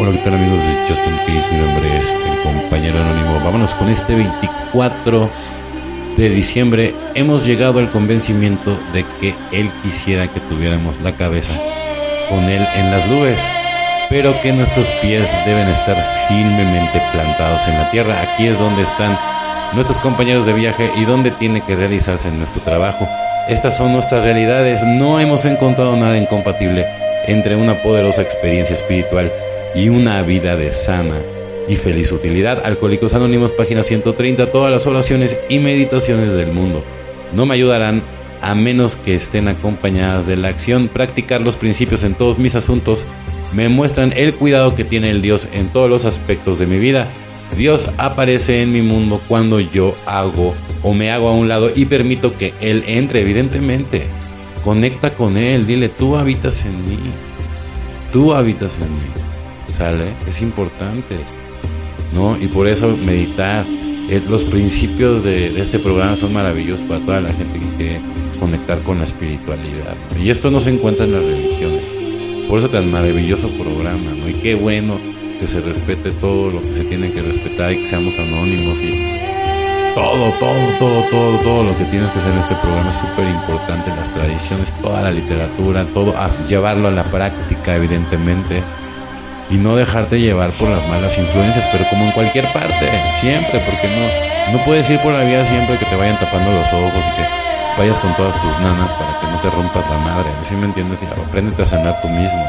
Hola, ¿qué tal amigos de Justin Case? Mi nombre es el compañero anónimo. Vámonos con este 24 de diciembre. Hemos llegado al convencimiento de que él quisiera que tuviéramos la cabeza con él en las nubes pero que nuestros pies deben estar firmemente plantados en la tierra. Aquí es donde están nuestros compañeros de viaje y donde tiene que realizarse nuestro trabajo. Estas son nuestras realidades. No hemos encontrado nada incompatible entre una poderosa experiencia espiritual y una vida de sana y feliz utilidad. Alcohólicos Anónimos, página 130. Todas las oraciones y meditaciones del mundo no me ayudarán a menos que estén acompañadas de la acción. Practicar los principios en todos mis asuntos me muestran el cuidado que tiene el Dios en todos los aspectos de mi vida. Dios aparece en mi mundo cuando yo hago o me hago a un lado y permito que Él entre, evidentemente. Conecta con Él, dile, tú habitas en mí. Tú habitas en mí. ¿Sale? Es importante. ¿No? Y por eso meditar. Eh, los principios de, este programa son maravillosos para toda la gente que quiere conectar con la espiritualidad. Y esto no se encuentra en las religiones. Por eso tan maravilloso programa, ¿no? Y qué bueno que se respete todo lo que se tiene que respetar y que seamos anónimos y todo, todo, todo, todo, todo lo que tienes que hacer en este programa es súper importante, las tradiciones, toda la literatura, todo, llevarlo a la práctica, evidentemente, y no dejarte llevar por las malas influencias, pero como en cualquier parte, siempre, porque no, no puedes ir por la vida siempre que te vayan tapando los ojos y que vayas con todas tus nanas para que no te rompas la madre. ¿Sí me entiendes? Aprende a sanar tú mismo.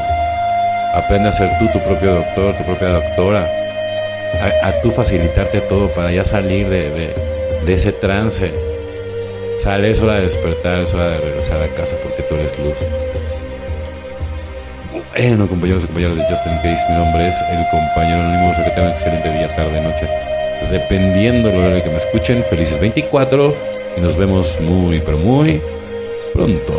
Aprende a ser tú tu propio doctor, tu propia doctora. A, tú facilitarte todo para ya salir de, de, ese trance. Sale, es hora de despertar, es hora de regresar a casa porque tú eres luz. Bueno, compañeros y compañeras de Justin Case, mi nombre es el compañero anónimo. que tengan un excelente día, tarde, noche. Dependiendo de lo que me escuchen, felices 24 y nos vemos muy, pero muy pronto.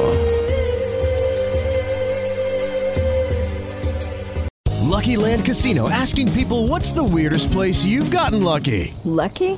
Lucky Land Casino asking people what's the weirdest place you've gotten lucky? Lucky?